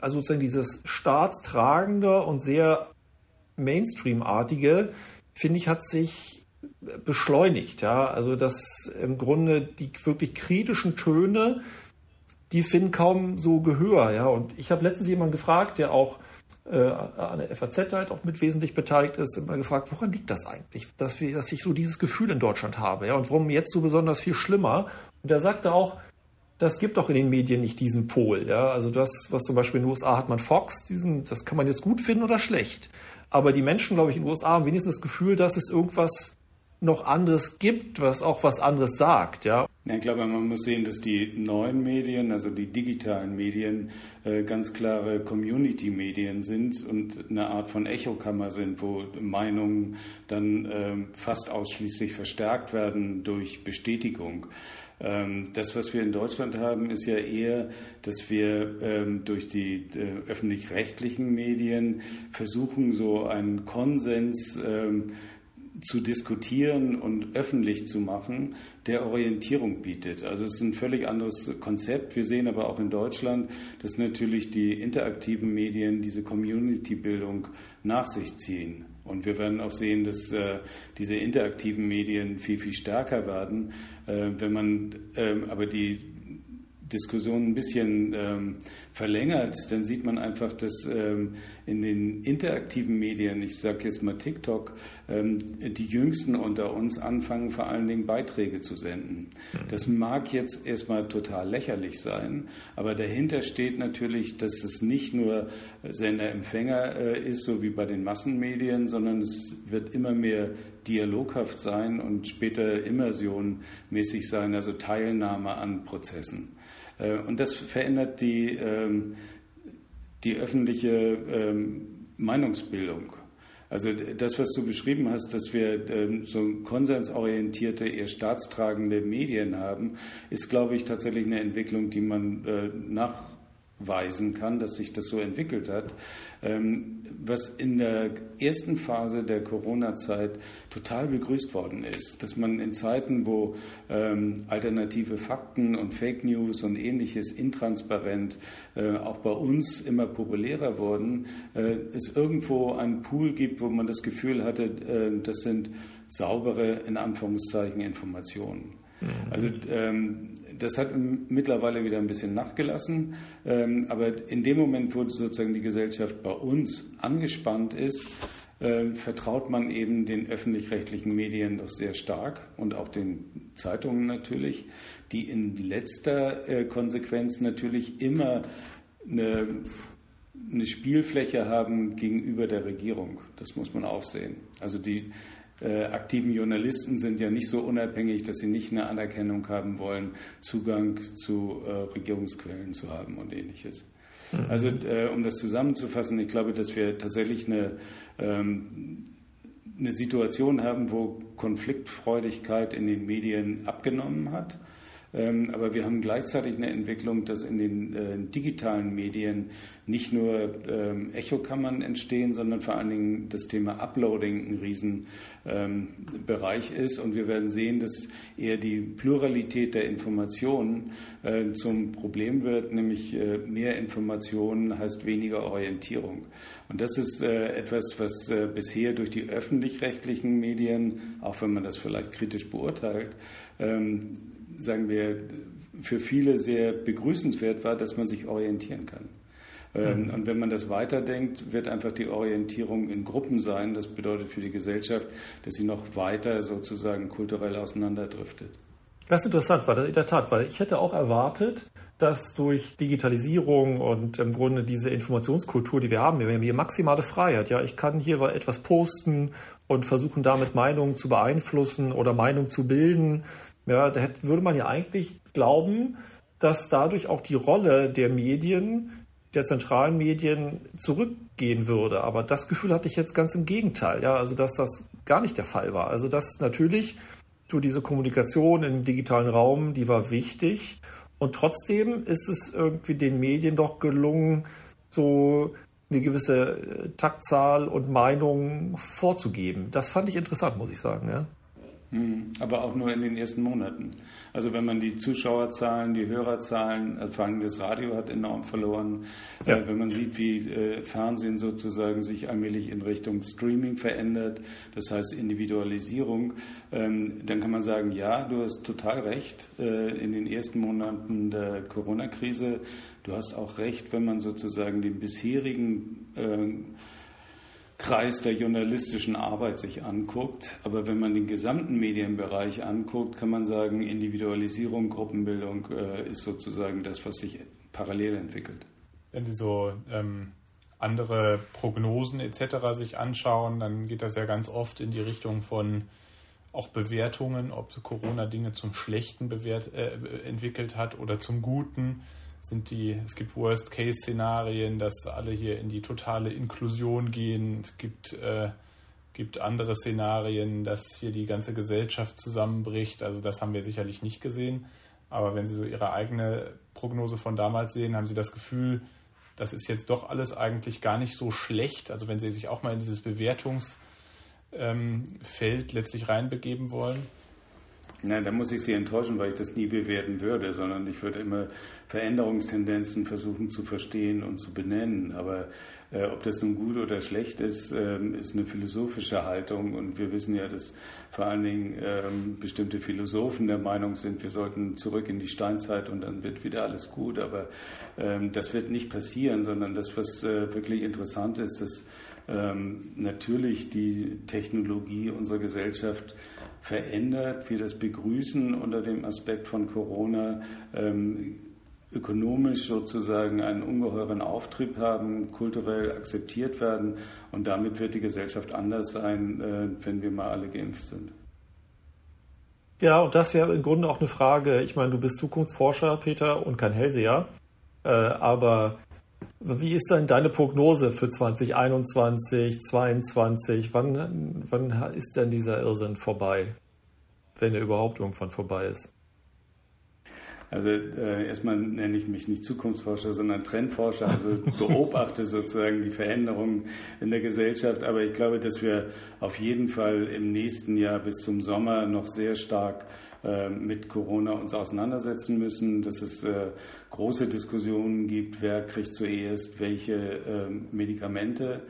also sozusagen dieses staatstragende und sehr Mainstream-artige, finde ich, hat sich beschleunigt. Ja? Also dass im Grunde die wirklich kritischen Töne, die finden kaum so Gehör. Ja? Und ich habe letztens jemanden gefragt, der auch äh, an der FAZ halt auch mit wesentlich beteiligt ist, immer gefragt, woran liegt das eigentlich, dass, wir, dass ich so dieses Gefühl in Deutschland habe ja, und warum jetzt so besonders viel schlimmer. Und er sagte auch, das gibt doch in den Medien nicht diesen Pol. Ja? Also das, was zum Beispiel in den USA hat man Fox, diesen, das kann man jetzt gut finden oder schlecht. Aber die Menschen, glaube ich, in den USA haben wenigstens das Gefühl, dass es irgendwas noch anderes gibt, was auch was anderes sagt. Ja? Ich glaube, man muss sehen, dass die neuen Medien, also die digitalen Medien, äh, ganz klare Community-Medien sind und eine Art von Echokammer sind, wo Meinungen dann ähm, fast ausschließlich verstärkt werden durch Bestätigung. Ähm, das, was wir in Deutschland haben, ist ja eher, dass wir ähm, durch die äh, öffentlich-rechtlichen Medien versuchen, so einen Konsens zu diskutieren und öffentlich zu machen, der Orientierung bietet. Also es ist ein völlig anderes Konzept. Wir sehen aber auch in Deutschland, dass natürlich die interaktiven Medien diese Community-Bildung nach sich ziehen. Und wir werden auch sehen, dass äh, diese interaktiven Medien viel, viel stärker werden. Äh, wenn man äh, aber die Diskussion ein bisschen ähm, verlängert, dann sieht man einfach, dass ähm, in den interaktiven Medien, ich sage jetzt mal TikTok, ähm, die Jüngsten unter uns anfangen, vor allen Dingen Beiträge zu senden. Mhm. Das mag jetzt erstmal total lächerlich sein, aber dahinter steht natürlich, dass es nicht nur Sender-Empfänger äh, ist, so wie bei den Massenmedien, sondern es wird immer mehr dialoghaft sein und später immersionmäßig sein, also Teilnahme an Prozessen. Äh, und das verändert die, ähm, die öffentliche ähm, Meinungsbildung. Also das, was du beschrieben hast, dass wir ähm, so konsensorientierte, eher staatstragende Medien haben, ist, glaube ich, tatsächlich eine Entwicklung, die man äh, nach weisen kann, dass sich das so entwickelt hat. Ähm, was in der ersten Phase der Corona-Zeit total begrüßt worden ist, dass man in Zeiten, wo ähm, alternative Fakten und Fake News und ähnliches intransparent äh, auch bei uns immer populärer wurden, äh, es irgendwo einen Pool gibt, wo man das Gefühl hatte, äh, das sind saubere, in Anführungszeichen, Informationen. Mhm. Also ähm, das hat mittlerweile wieder ein bisschen nachgelassen. Ähm, aber in dem Moment, wo sozusagen die Gesellschaft bei uns angespannt ist, äh, vertraut man eben den öffentlich-rechtlichen Medien doch sehr stark und auch den Zeitungen natürlich, die in letzter äh, Konsequenz natürlich immer eine, eine Spielfläche haben gegenüber der Regierung. Das muss man auch sehen. Also die äh, aktiven Journalisten sind ja nicht so unabhängig, dass sie nicht eine Anerkennung haben wollen, Zugang zu äh, Regierungsquellen zu haben und ähnliches. Mhm. Also äh, um das zusammenzufassen, ich glaube, dass wir tatsächlich eine, ähm, eine Situation haben, wo Konfliktfreudigkeit in den Medien abgenommen hat aber wir haben gleichzeitig eine Entwicklung, dass in den äh, digitalen Medien nicht nur ähm, Echokammern entstehen, sondern vor allen Dingen das Thema Uploading ein Riesenbereich ähm, ist. Und wir werden sehen, dass eher die Pluralität der Informationen äh, zum Problem wird, nämlich äh, mehr Informationen heißt weniger Orientierung. Und das ist etwas, was bisher durch die öffentlich-rechtlichen Medien, auch wenn man das vielleicht kritisch beurteilt, sagen wir, für viele sehr begrüßenswert war, dass man sich orientieren kann. Ähm, mhm. Und wenn man das weiterdenkt, wird einfach die Orientierung in Gruppen sein. Das bedeutet für die Gesellschaft, dass sie noch weiter sozusagen kulturell auseinanderdriftet. Das ist interessant, weil in der Tat, weil ich hätte auch erwartet, dass durch Digitalisierung und im Grunde diese Informationskultur, die wir haben, wir haben hier maximale Freiheit. Ja, ich kann hier etwas posten und versuchen damit Meinungen zu beeinflussen oder Meinungen zu bilden. Ja, da hätte, würde man ja eigentlich glauben, dass dadurch auch die Rolle der Medien, der zentralen Medien zurückgehen würde. Aber das Gefühl hatte ich jetzt ganz im Gegenteil. Ja, also dass das gar nicht der Fall war. Also dass natürlich du diese Kommunikation im digitalen Raum, die war wichtig. Und trotzdem ist es irgendwie den Medien doch gelungen, so eine gewisse äh, Taktzahl und Meinung vorzugeben. Das fand ich interessant, muss ich sagen. Ja. Hm, aber auch nur in den ersten Monaten. Also wenn man die Zuschauerzahlen, die Hörerzahlen, äh, vor allem das Radio hat enorm verloren. Ja. Äh, wenn man sieht, wie äh, Fernsehen sozusagen sich allmählich in Richtung Streaming verändert, das heißt Individualisierung, ähm, dann kann man sagen, ja, du hast total recht. In den ersten Monaten der Corona-Krise, du hast auch recht, wenn man sozusagen den bisherigen Kreis der journalistischen Arbeit sich anguckt. Aber wenn man den gesamten Medienbereich anguckt, kann man sagen, Individualisierung, Gruppenbildung äh, ist sozusagen das, was sich parallel entwickelt. Wenn Sie so ähm, andere Prognosen etc. sich anschauen, dann geht das ja ganz oft in die Richtung von auch Bewertungen, ob Corona Dinge zum Schlechten bewährt, äh, entwickelt hat oder zum Guten sind die, es gibt Worst-Case-Szenarien, dass alle hier in die totale Inklusion gehen. Es gibt, äh, gibt andere Szenarien, dass hier die ganze Gesellschaft zusammenbricht. Also das haben wir sicherlich nicht gesehen. Aber wenn Sie so Ihre eigene Prognose von damals sehen, haben Sie das Gefühl, das ist jetzt doch alles eigentlich gar nicht so schlecht. Also wenn Sie sich auch mal in dieses Bewertungsfeld ähm, letztlich reinbegeben wollen. Nein, da muss ich Sie enttäuschen, weil ich das nie bewerten würde, sondern ich würde immer Veränderungstendenzen versuchen zu verstehen und zu benennen. Aber äh, ob das nun gut oder schlecht ist, äh, ist eine philosophische Haltung. Und wir wissen ja, dass vor allen Dingen äh, bestimmte Philosophen der Meinung sind, wir sollten zurück in die Steinzeit und dann wird wieder alles gut. Aber ähm, das wird nicht passieren, sondern das, was äh, wirklich interessant ist, dass ähm, natürlich die Technologie unserer Gesellschaft verändert, wir das begrüßen unter dem Aspekt von Corona, ähm, ökonomisch sozusagen einen ungeheuren Auftrieb haben, kulturell akzeptiert werden und damit wird die Gesellschaft anders sein, äh, wenn wir mal alle geimpft sind. Ja, und das wäre im Grunde auch eine Frage. Ich meine, du bist Zukunftsforscher, Peter, und kein Hellseher. Äh, aber wie ist denn deine Prognose für 2021, 2022? Wann, wann ist denn dieser Irrsinn vorbei? Wenn er überhaupt irgendwann vorbei ist. Also äh, erstmal nenne ich mich nicht Zukunftsforscher, sondern Trendforscher, also *laughs* beobachte sozusagen die Veränderungen in der Gesellschaft. Aber ich glaube, dass wir auf jeden Fall im nächsten Jahr bis zum Sommer noch sehr stark mit Corona uns auseinandersetzen müssen, dass es äh, große Diskussionen gibt, wer kriegt zuerst welche äh, Medikamente.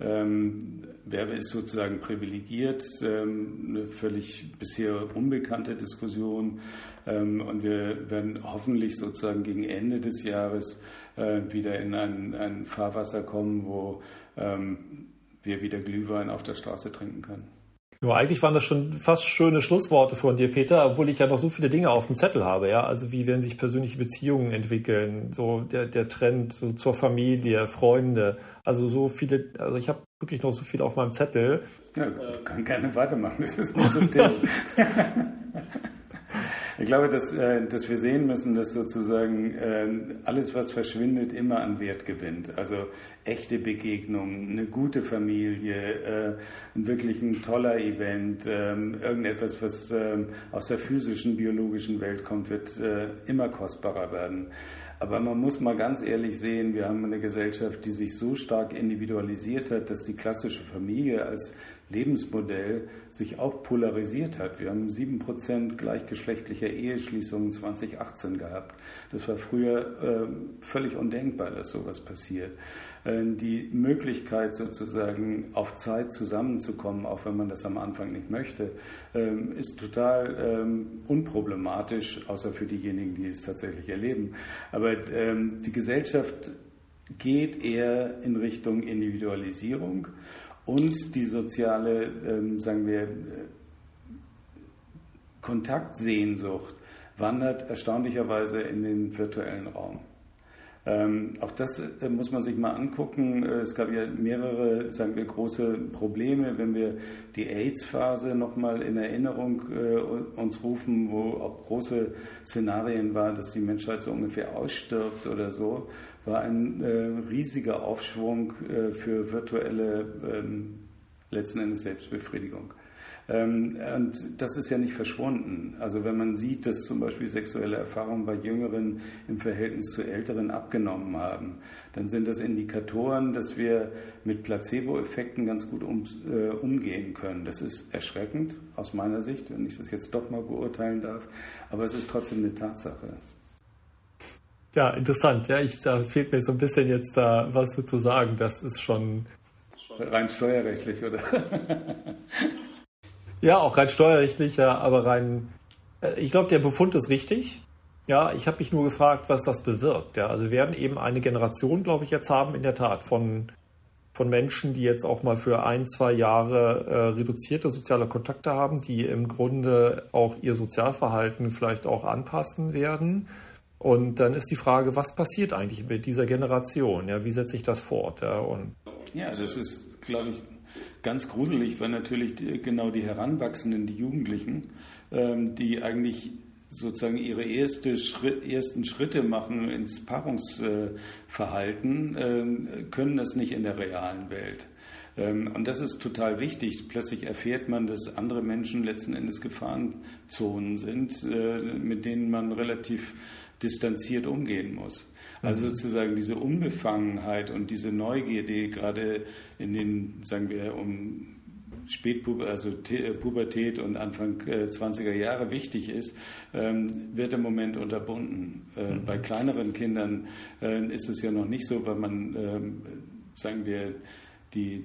Ähm, wer ist sozusagen privilegiert? Ähm, eine völlig bisher unbekannte Diskussion. Ähm, und wir werden hoffentlich sozusagen gegen Ende des Jahres äh, wieder in ein, ein Fahrwasser kommen, wo ähm, wir wieder Glühwein auf der Straße trinken können. Nur eigentlich waren das schon fast schöne Schlussworte von dir, Peter, obwohl ich ja noch so viele Dinge auf dem Zettel habe, ja. Also wie werden sich persönliche Beziehungen entwickeln, so der, der Trend so zur Familie, Freunde, also so viele, also ich habe wirklich noch so viel auf meinem Zettel. Ja, kann gerne weitermachen, das ist nicht das Thema. *laughs* Ich glaube, dass, äh, dass wir sehen müssen, dass sozusagen äh, alles, was verschwindet, immer an Wert gewinnt. Also echte Begegnungen, eine gute Familie, äh, wirklich ein toller Event, ähm, irgendetwas, was ähm, aus der physischen, biologischen Welt kommt, wird immer kostbarer werden. Aber man muss mal ganz ehrlich sehen, wir haben eine Gesellschaft, die sich so stark individualisiert hat, dass die klassische Familie als Lebensmodell sich auch polarisiert hat. Wir haben sieben Prozent gleichgeschlechtlicher Eheschließungen 2018 gehabt. Das war früher äh, völlig undenkbar, dass sowas passiert. Äh, die Möglichkeit sozusagen auf Zeit zusammenzukommen, auch wenn man das am Anfang nicht möchte, äh, ist total ähm, unproblematisch, außer für diejenigen, die es tatsächlich erleben. Aber ähm, die Gesellschaft geht eher in Richtung Individualisierung und die soziale, ähm, sagen wir, Kontaktsehnsucht wandert erstaunlicherweise in den virtuellen Raum. Ähm, auch das äh, muss man sich mal angucken. Äh, es gab ja mehrere, sagen wir, große Probleme, wenn wir die AIDS-Phase nochmal in Erinnerung äh, uns rufen, wo auch große Szenarien waren, dass die Menschheit so ungefähr ausstirbt oder so war ein äh, riesiger Aufschwung äh, für virtuelle ähm, letzten Endes Selbstbefriedigung. Ähm, und das ist ja nicht verschwunden. Also wenn man sieht, dass zum Beispiel sexuelle Erfahrungen bei Jüngeren im Verhältnis zu Älteren abgenommen haben, dann sind das Indikatoren, dass wir mit Placebo-Effekten ganz gut um, äh, umgehen können. Das ist erschreckend aus meiner Sicht, wenn ich das jetzt doch mal beurteilen darf, aber es ist trotzdem eine Tatsache. Ja, interessant. Ja, ich, da fehlt mir so ein bisschen jetzt da was zu sagen. Das ist schon. Rein steuerrechtlich, oder? *laughs* ja, auch rein steuerrechtlich, ja, aber rein. Äh, ich glaube, der Befund ist richtig. Ja, ich habe mich nur gefragt, was das bewirkt. Ja, also wir werden eben eine Generation, glaube ich, jetzt haben, in der Tat, von, von Menschen, die jetzt auch mal für ein, zwei Jahre äh, reduzierte soziale Kontakte haben, die im Grunde auch ihr Sozialverhalten vielleicht auch anpassen werden und dann ist die Frage, was passiert eigentlich mit dieser Generation? Ja, wie setzt sich das fort? Ja, und ja das ist, glaube ich, ganz gruselig, weil natürlich die, genau die Heranwachsenden, die Jugendlichen, ähm, die eigentlich sozusagen ihre erste Schritt, ersten Schritte machen ins Paarungsverhalten, äh, können das nicht in der realen Welt. Ähm, und das ist total wichtig. Plötzlich erfährt man, dass andere Menschen letzten Endes Gefahrenzonen sind, äh, mit denen man relativ distanziert umgehen muss. Also mhm. sozusagen diese Unbefangenheit und diese Neugier, die gerade in den, sagen wir, um Spätpubertät also Pubertät und Anfang 20er Jahre wichtig ist, ähm, wird im Moment unterbunden. Mhm. Bei kleineren Kindern ist es ja noch nicht so, weil man, ähm, sagen wir, die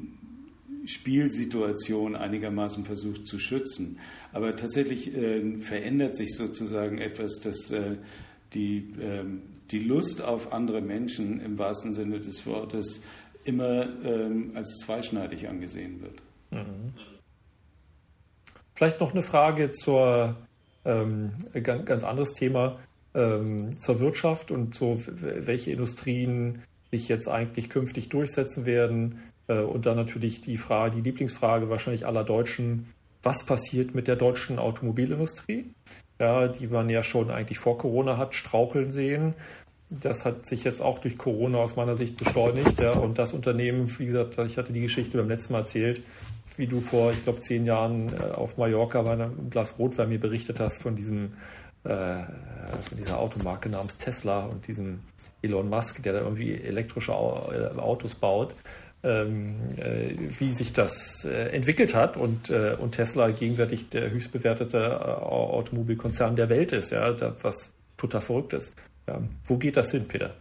Spielsituation einigermaßen versucht zu schützen. Aber tatsächlich äh, verändert sich sozusagen etwas, dass äh, die, äh, die Lust auf andere Menschen im wahrsten Sinne des Wortes immer ähm, als zweischneidig angesehen wird. Mhm. Vielleicht noch eine Frage zur ähm, ganz, ganz anderes Thema ähm, zur Wirtschaft und so welche Industrien sich jetzt eigentlich künftig durchsetzen werden. Äh, und dann natürlich die Frage, die Lieblingsfrage wahrscheinlich aller Deutschen, was passiert mit der deutschen Automobilindustrie? Ja, die man ja schon eigentlich vor Corona hat straucheln sehen. Das hat sich jetzt auch durch Corona aus meiner Sicht beschleunigt. Ja, und das Unternehmen, wie gesagt, ich hatte die Geschichte beim letzten Mal erzählt, wie du vor, ich glaube, zehn Jahren äh, auf Mallorca bei einem Glas Rotwein mir berichtet hast von diesem, äh, von dieser Automarke namens Tesla und diesem Elon Musk, der da irgendwie elektrische Autos baut wie sich das äh, entwickelt hat und, äh, und Tesla gegenwärtig der höchst bewertete äh, Automobilkonzern der Welt ist, ja, was total verrückt ist. Ja, wo geht das hin, Peter?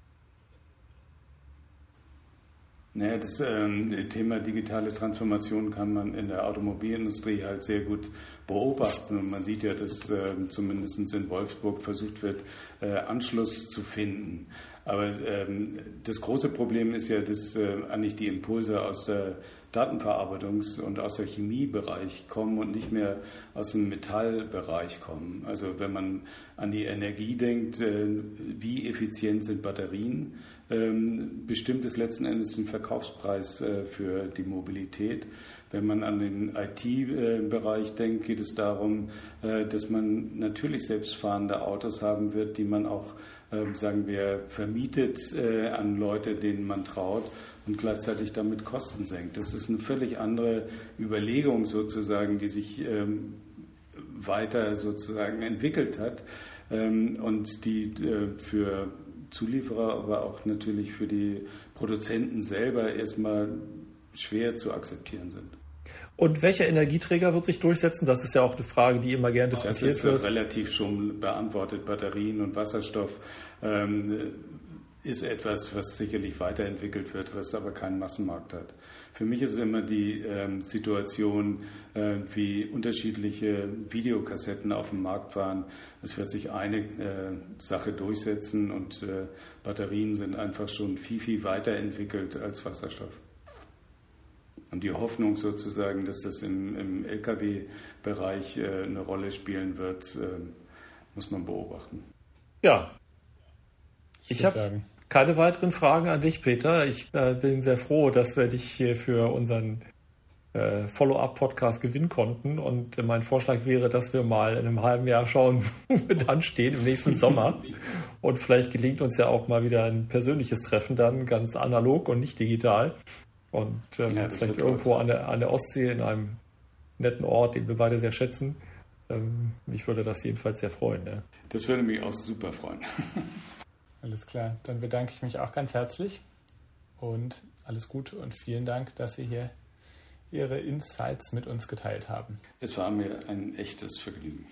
Naja, das ähm, Thema digitale Transformation kann man in der Automobilindustrie halt sehr gut beobachten. Und man sieht ja, dass äh, zumindest in Wolfsburg versucht wird, äh, Anschluss zu finden. Aber ähm, das große Problem ist ja, dass äh, eigentlich die Impulse aus der Datenverarbeitungs- und aus der Chemiebereich kommen und nicht mehr aus dem Metallbereich kommen. Also wenn man an die Energie denkt, äh, wie effizient sind Batterien, ähm, bestimmt es letzten Endes den Verkaufspreis äh, für die Mobilität. Wenn man an den IT-Bereich denkt, geht es darum, äh, dass man natürlich selbstfahrende Autos haben wird, die man auch, sagen wir, vermietet äh, an Leute, denen man traut und gleichzeitig damit Kosten senkt. Das ist eine völlig andere Überlegung sozusagen, die sich ähm, weiter sozusagen entwickelt hat und die für Zulieferer, aber auch natürlich für die Produzenten selber erstmal schwer zu akzeptieren sind. Und welcher Energieträger wird sich durchsetzen? Das ist ja auch eine Frage, die immer gern diskutiert wird. Das ist wird. relativ schon beantwortet. Batterien und Wasserstoff ähm, ist etwas, was sicherlich weiterentwickelt wird, was aber keinen Massenmarkt hat. Für mich ist es immer die ähm, Situation, äh, wie unterschiedliche Videokassetten auf dem Markt waren. Es wird sich eine äh, Sache durchsetzen und äh, Batterien sind einfach schon viel, viel weiterentwickelt als Wasserstoff. Und die Hoffnung sozusagen, dass das im, im Lkw-Bereich äh, eine Rolle spielen wird, äh, muss man beobachten. Ja. Ich, ich habe keine weiteren Fragen an dich, Peter. Ich äh, bin sehr froh, dass wir dich hier für unseren äh, Follow-up-Podcast gewinnen konnten. Und mein Vorschlag wäre, dass wir mal in einem halben Jahr schauen, *laughs* wo wir dann stehen im nächsten Sommer. Und vielleicht gelingt uns ja auch mal wieder ein persönliches Treffen dann, ganz analog und nicht digital. Und ähm, ja, vielleicht irgendwo an der, an der Ostsee in einem netten Ort, den wir beide sehr schätzen. Ähm, mich würde das jedenfalls sehr freuen. Ne? Das würde mich auch super freuen. *laughs* Alles klar, dann bedanke ich mich auch ganz herzlich und alles Gute und vielen Dank, dass Sie hier Ihre Insights mit uns geteilt haben. Es war mir ein echtes Vergnügen.